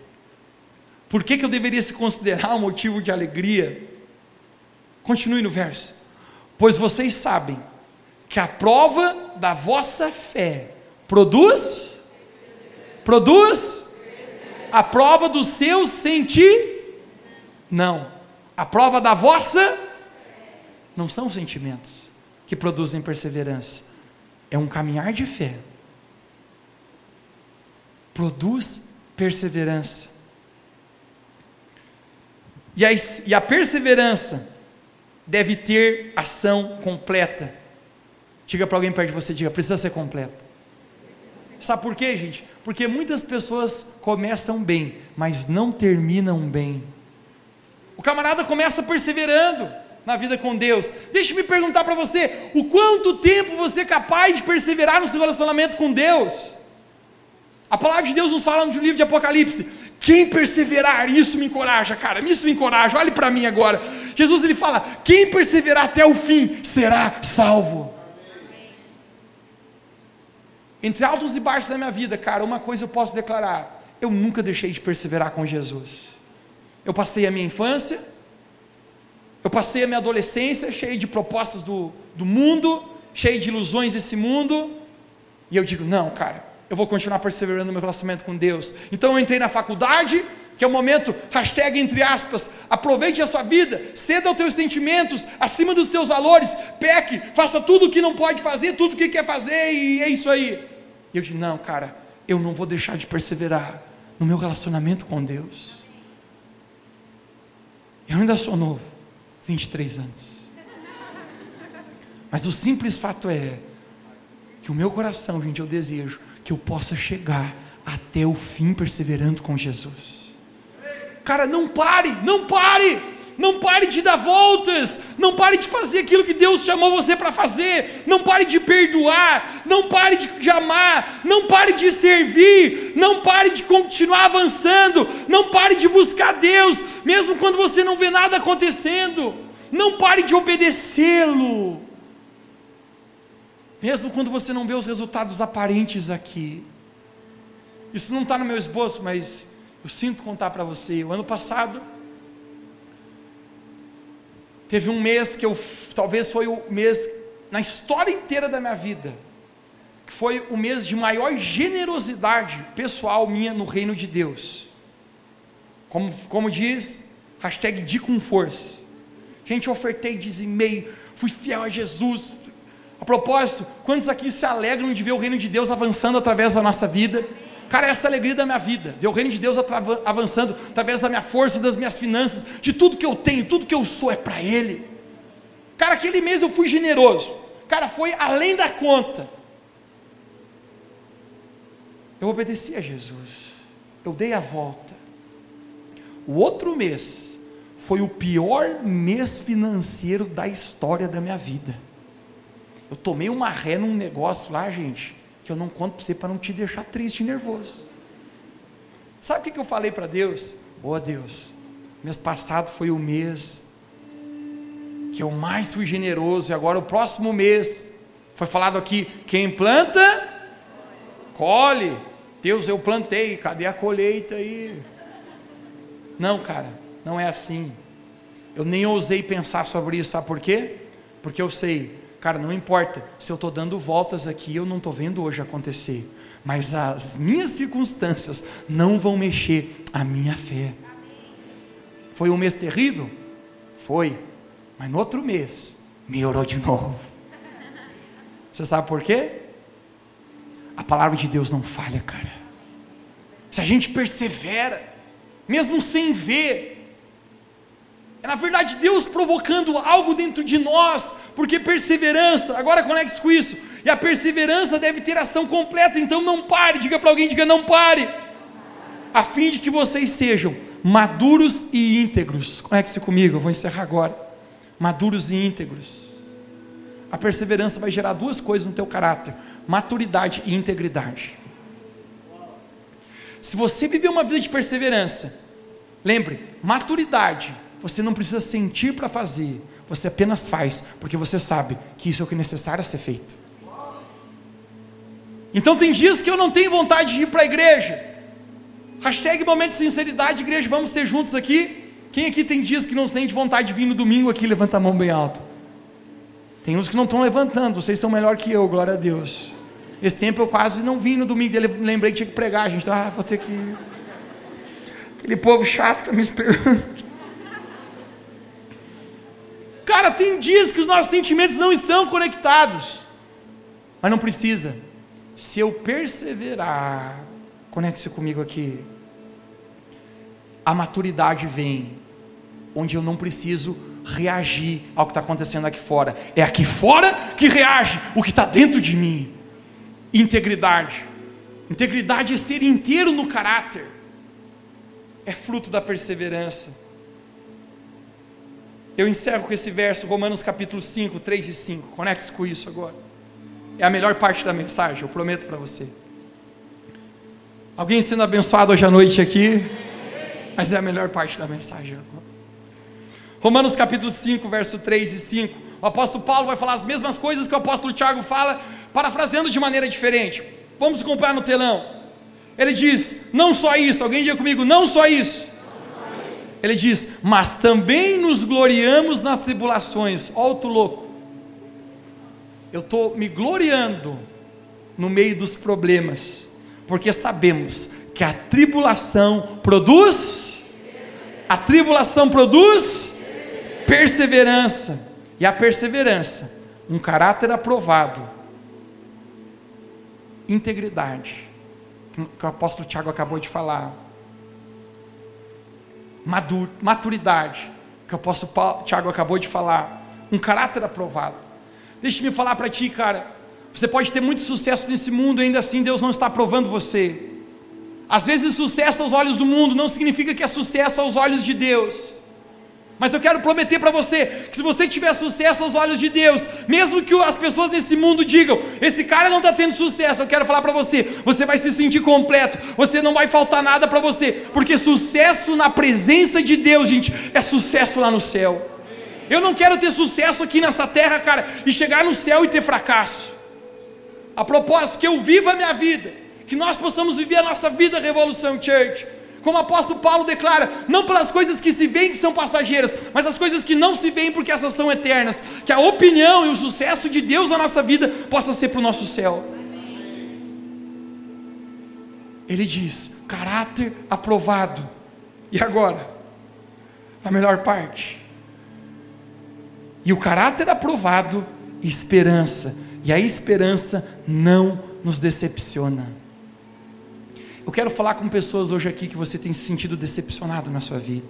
Por que, que eu deveria se considerar um motivo de alegria? Continue no verso. Pois vocês sabem que a prova da vossa fé produz Produz a prova do seu sentir? Não. A prova da vossa não são sentimentos que produzem perseverança. É um caminhar de fé. Produz perseverança. E a, e a perseverança deve ter ação completa. Diga para alguém perto de você, diga, precisa ser completa. Sabe por quê, gente? Porque muitas pessoas começam bem, mas não terminam bem. O camarada começa perseverando na vida com Deus. Deixe-me perguntar para você: o quanto tempo você é capaz de perseverar no seu relacionamento com Deus? A palavra de Deus nos fala no livro de Apocalipse: quem perseverar, isso me encoraja, cara, isso me encoraja. Olhe para mim agora. Jesus ele fala: quem perseverar até o fim será salvo. Entre altos e baixos da minha vida, cara, uma coisa eu posso declarar: eu nunca deixei de perseverar com Jesus. Eu passei a minha infância, eu passei a minha adolescência cheio de propostas do, do mundo, cheio de ilusões desse mundo, e eu digo: não, cara, eu vou continuar perseverando no meu relacionamento com Deus. Então eu entrei na faculdade, que é o momento, hashtag entre aspas, aproveite a sua vida, ceda aos teus sentimentos, acima dos seus valores, peque, faça tudo o que não pode fazer, tudo o que quer fazer, e é isso aí. E eu disse: não, cara, eu não vou deixar de perseverar no meu relacionamento com Deus. Eu ainda sou novo, 23 anos. Mas o simples fato é que o meu coração, gente, eu desejo que eu possa chegar até o fim perseverando com Jesus. Cara, não pare, não pare, não pare de dar voltas, não pare de fazer aquilo que Deus chamou você para fazer, não pare de perdoar, não pare de amar, não pare de servir, não pare de continuar avançando, não pare de buscar Deus, mesmo quando você não vê nada acontecendo, não pare de obedecê-lo, mesmo quando você não vê os resultados aparentes aqui. Isso não está no meu esboço, mas eu sinto contar para você, o ano passado teve um mês que eu talvez foi o mês na história inteira da minha vida que foi o mês de maior generosidade pessoal minha no reino de Deus. Como, como diz, hashtag de com força. Gente, eu ofertei, dizimei, fui fiel a Jesus. A propósito, quantos aqui se alegram de ver o reino de Deus avançando através da nossa vida? Cara, essa é a alegria da minha vida, ver o reino de Deus avançando através da minha força, das minhas finanças, de tudo que eu tenho, tudo que eu sou é para Ele. Cara, aquele mês eu fui generoso. Cara, foi além da conta. Eu obedeci a Jesus. eu dei a volta. O outro mês foi o pior mês financeiro da história da minha vida. Eu tomei uma ré num negócio lá, gente, que eu não conto para você para não te deixar triste e nervoso. Sabe o que, eu falei para Deus? Ô oh, Deus, mês passado foi o mês que eu mais fui generoso, e agora o próximo mês, foi falado aqui: quem planta, colhe. Deus, eu plantei, cadê a colheita aí? Não, cara, não é assim. Eu nem ousei pensar sobre isso, sabe por quê? Porque eu sei, cara, não importa se eu estou dando voltas aqui, eu não estou vendo hoje acontecer, mas as minhas circunstâncias não vão mexer a minha fé. Foi um mês terrível? Foi, mas no outro mês, melhorou de novo. Você sabe por quê? A palavra de Deus não falha, cara. Se a gente persevera, mesmo sem ver, é na verdade Deus provocando algo dentro de nós, porque perseverança, agora conecte com isso, e a perseverança deve ter ação completa, então não pare, diga para alguém, diga não pare, a fim de que vocês sejam maduros e íntegros. Conecte-se comigo, eu vou encerrar agora maduros e íntegros. A perseverança vai gerar duas coisas no teu caráter: maturidade e integridade. Se você viver uma vida de perseverança, lembre, maturidade, você não precisa sentir para fazer, você apenas faz, porque você sabe que isso é o que é necessário a ser feito. Então tem dias que eu não tenho vontade de ir para a igreja. Hashtag momento de sinceridade, igreja, vamos ser juntos aqui. Quem aqui tem dias que não sente vontade de vir no domingo aqui? Levanta a mão bem alto. Tem uns que não estão levantando, vocês são melhor que eu, glória a Deus. Esse tempo eu quase não vim no domingo lembrei que tinha que pregar, gente, ah, vou ter que. Aquele povo chato está me esperando. Cara, tem dias que os nossos sentimentos não estão conectados, mas não precisa. Se eu perseverar, conecte-se comigo aqui a maturidade vem, onde eu não preciso reagir ao que está acontecendo aqui fora, é aqui fora que reage o que está dentro de mim. Integridade, integridade é ser inteiro no caráter, é fruto da perseverança. Eu encerro com esse verso, Romanos capítulo 5, 3 e 5. Conecte-se com isso agora. É a melhor parte da mensagem, eu prometo para você. Alguém sendo abençoado hoje à noite aqui? mas é a melhor parte da mensagem. Romanos capítulo 5, verso 3 e 5. O apóstolo Paulo vai falar as mesmas coisas que o apóstolo Tiago fala, parafraseando de maneira diferente. Vamos acompanhar no telão. Ele diz: não só isso, alguém diga comigo, não só isso. Ele diz: mas também nos gloriamos nas tribulações. Olha o louco. Eu estou me gloriando no meio dos problemas, porque sabemos que a tribulação produz a tribulação produz perseverança. E a perseverança, um caráter aprovado. Integridade, que o apóstolo Tiago acabou de falar. Madur, maturidade, que o apóstolo Tiago acabou de falar. Um caráter aprovado. Deixa-me falar para ti, cara. Você pode ter muito sucesso nesse mundo, ainda assim Deus não está aprovando você. Às vezes, sucesso aos olhos do mundo não significa que é sucesso aos olhos de Deus. Mas eu quero prometer para você que se você tiver sucesso aos olhos de Deus, mesmo que as pessoas nesse mundo digam, esse cara não está tendo sucesso, eu quero falar para você, você vai se sentir completo, você não vai faltar nada para você, porque sucesso na presença de Deus, gente, é sucesso lá no céu. Eu não quero ter sucesso aqui nessa terra, cara, e chegar no céu e ter fracasso. A propósito, que eu viva a minha vida que nós possamos viver a nossa vida Revolução Church. Como o apóstolo Paulo declara, não pelas coisas que se veem que são passageiras, mas as coisas que não se veem porque essas são eternas. Que a opinião e o sucesso de Deus na nossa vida possa ser para o nosso céu. Ele diz: caráter aprovado. E agora? A melhor parte. E o caráter aprovado, esperança. E a esperança não nos decepciona. Eu quero falar com pessoas hoje aqui que você tem se sentido decepcionado na sua vida.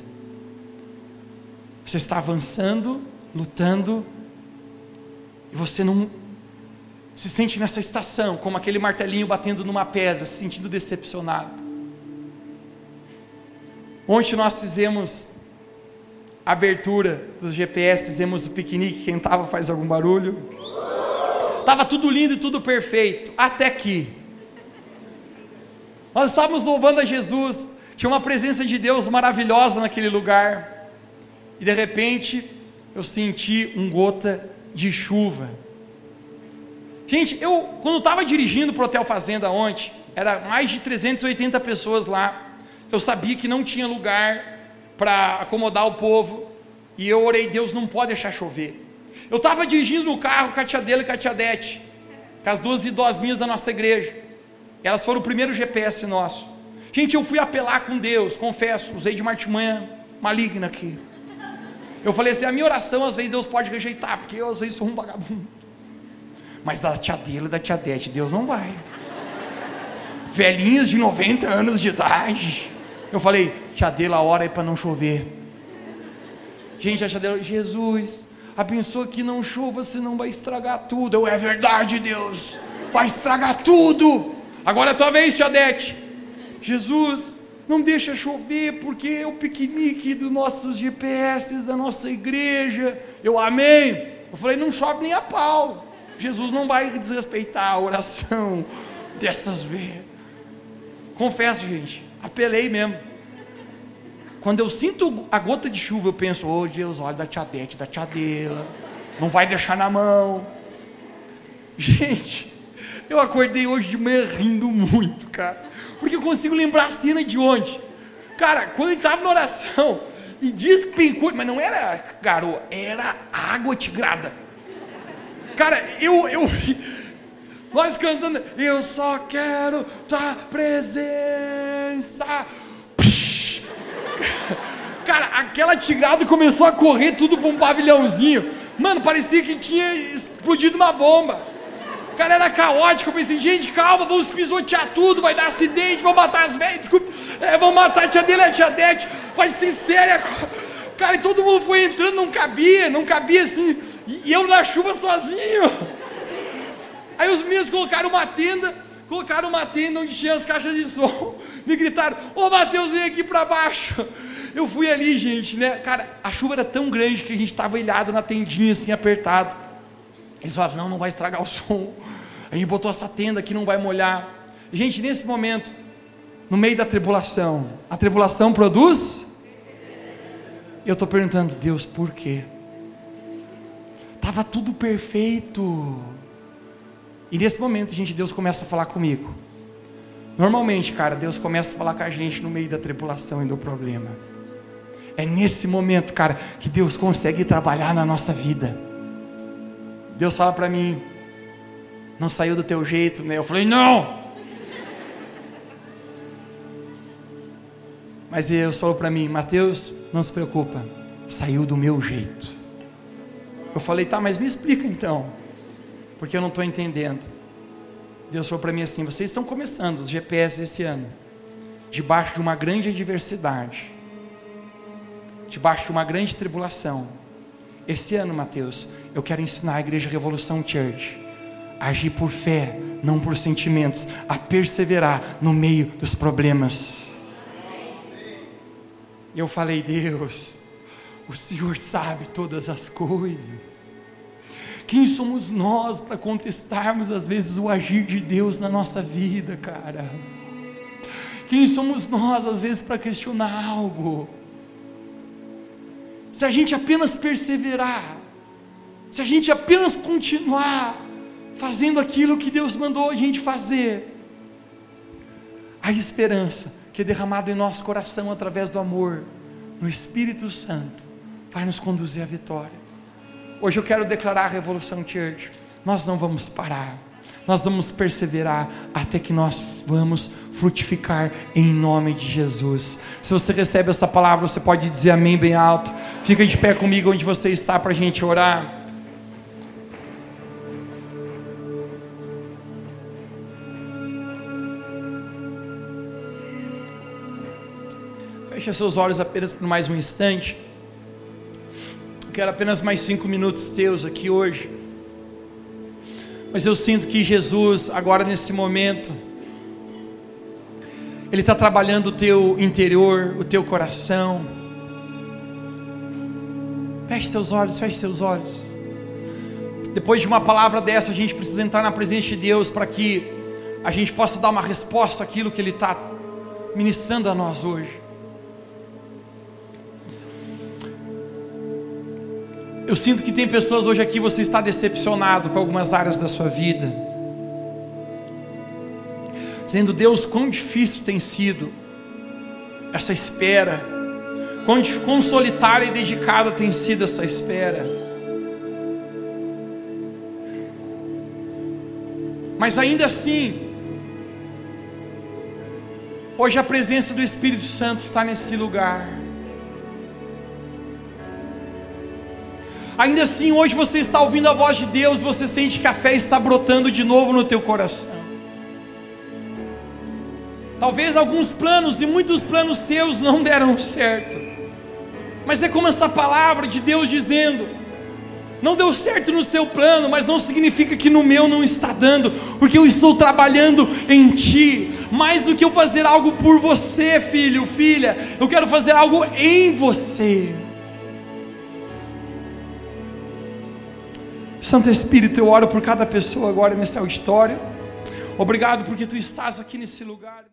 Você está avançando, lutando, e você não se sente nessa estação, como aquele martelinho batendo numa pedra, se sentindo decepcionado. Ontem nós fizemos a abertura dos GPS, fizemos o piquenique, quem estava faz algum barulho. Estava tudo lindo e tudo perfeito, até que nós estávamos louvando a Jesus, tinha uma presença de Deus maravilhosa naquele lugar, e de repente eu senti um gota de chuva. Gente, eu quando estava dirigindo para o Hotel Fazenda ontem, era mais de 380 pessoas lá. Eu sabia que não tinha lugar para acomodar o povo. E eu orei, Deus não pode deixar chover. Eu estava dirigindo no carro com dele e tia Dete, com as duas idosinhas da nossa igreja. Elas foram o primeiro GPS nosso. Gente, eu fui apelar com Deus, confesso, usei de uma artimanha maligna aqui. Eu falei assim: a minha oração às vezes Deus pode rejeitar, porque eu às vezes sou um vagabundo. Mas da tia dele e da tia Dete, Deus não vai velhinhas de 90 anos de idade. Eu falei, tia Dela, hora é para não chover. Gente, a tia Dela, Jesus, abençoa que não chova, senão vai estragar tudo. Eu, é verdade, Deus, vai estragar tudo. Agora é a tua vez, tia Dete. Jesus, não deixa chover, porque é o piquenique dos nossos GPS, da nossa igreja. Eu amei. Eu falei, não chove nem a pau. Jesus não vai desrespeitar a oração <laughs> dessas vezes. Confesso, gente, apelei mesmo. Quando eu sinto a gota de chuva, eu penso, oh Deus, olha da tia Bete, da tia dela, não vai deixar na mão. <laughs> Gente, eu acordei hoje de manhã rindo muito, cara, porque eu consigo lembrar a cena de ontem. Cara, quando ele estava na oração e despencou, mas não era garoa, era água tigrada. Cara, eu, eu, nós cantando, eu só quero tua presença. Psh. Cara, aquela tigrada começou a correr tudo para um pavilhãozinho. Mano, parecia que tinha explodido uma bomba. Cara, era caótico. Eu pensei, gente, calma, vamos pisotear tudo, vai dar acidente, vão matar as velhas, desculpa, é, vão matar a tia dele a tia Dete. Vai ser séria. Cara, e todo mundo foi entrando, não cabia, não cabia assim. E eu na chuva sozinho. Aí os meninos colocaram uma tenda, colocaram uma tenda onde tinha as caixas de som. Me gritaram: Ô Mateus, vem aqui para baixo. Eu fui ali, gente, né? Cara, a chuva era tão grande que a gente estava ilhado na tendinha, assim, apertado. Eles falavam: Não, não vai estragar o som. A gente botou essa tenda que não vai molhar. Gente, nesse momento, no meio da tribulação, a tribulação produz? Eu estou perguntando, Deus, por quê? Estava tudo perfeito. E nesse momento, gente, Deus começa a falar comigo. Normalmente, cara, Deus começa a falar com a gente no meio da tribulação e do problema. É nesse momento, cara, que Deus consegue trabalhar na nossa vida. Deus fala para mim, não saiu do teu jeito, né? Eu falei, não. Mas Deus falou para mim, Mateus, não se preocupa, saiu do meu jeito. Eu falei, tá, mas me explica então porque eu não estou entendendo. Deus falou para mim assim: vocês estão começando os GPS esse ano, debaixo de uma grande adversidade, debaixo de uma grande tribulação. Esse ano, Mateus, eu quero ensinar a Igreja Revolução Church a agir por fé, não por sentimentos, a perseverar no meio dos problemas. Eu falei, Deus, o Senhor sabe todas as coisas. Quem somos nós para contestarmos às vezes o agir de Deus na nossa vida, cara? Quem somos nós às vezes para questionar algo? Se a gente apenas perseverar, se a gente apenas continuar fazendo aquilo que Deus mandou a gente fazer, a esperança que é derramada em nosso coração através do amor, no Espírito Santo, vai nos conduzir à vitória. Hoje eu quero declarar a Revolução Church. Nós não vamos parar. Nós vamos perseverar até que nós vamos frutificar em nome de Jesus. Se você recebe essa palavra, você pode dizer amém bem alto. Fica de pé comigo onde você está para a gente orar. Feche seus olhos apenas por mais um instante quero apenas mais cinco minutos teus aqui hoje. Mas eu sinto que Jesus, agora nesse momento, Ele está trabalhando o teu interior, o teu coração. Feche seus olhos, feche seus olhos. Depois de uma palavra dessa, a gente precisa entrar na presença de Deus para que a gente possa dar uma resposta àquilo que Ele está ministrando a nós hoje. Eu sinto que tem pessoas hoje aqui, você está decepcionado com algumas áreas da sua vida. Dizendo, Deus, quão difícil tem sido essa espera, quão, quão solitária e dedicada tem sido essa espera. Mas ainda assim, hoje a presença do Espírito Santo está nesse lugar. Ainda assim, hoje você está ouvindo a voz de Deus, você sente que a fé está brotando de novo no teu coração. Talvez alguns planos e muitos planos seus não <laughs> deram certo. Mas é como essa palavra de Deus dizendo: não deu certo no seu plano, mas não significa que no meu não está dando, porque eu estou trabalhando em ti. Mais do que eu fazer algo por você, filho, filha, eu quero fazer algo em você. Santo Espírito, eu oro por cada pessoa agora nesse auditório. Obrigado porque tu estás aqui nesse lugar.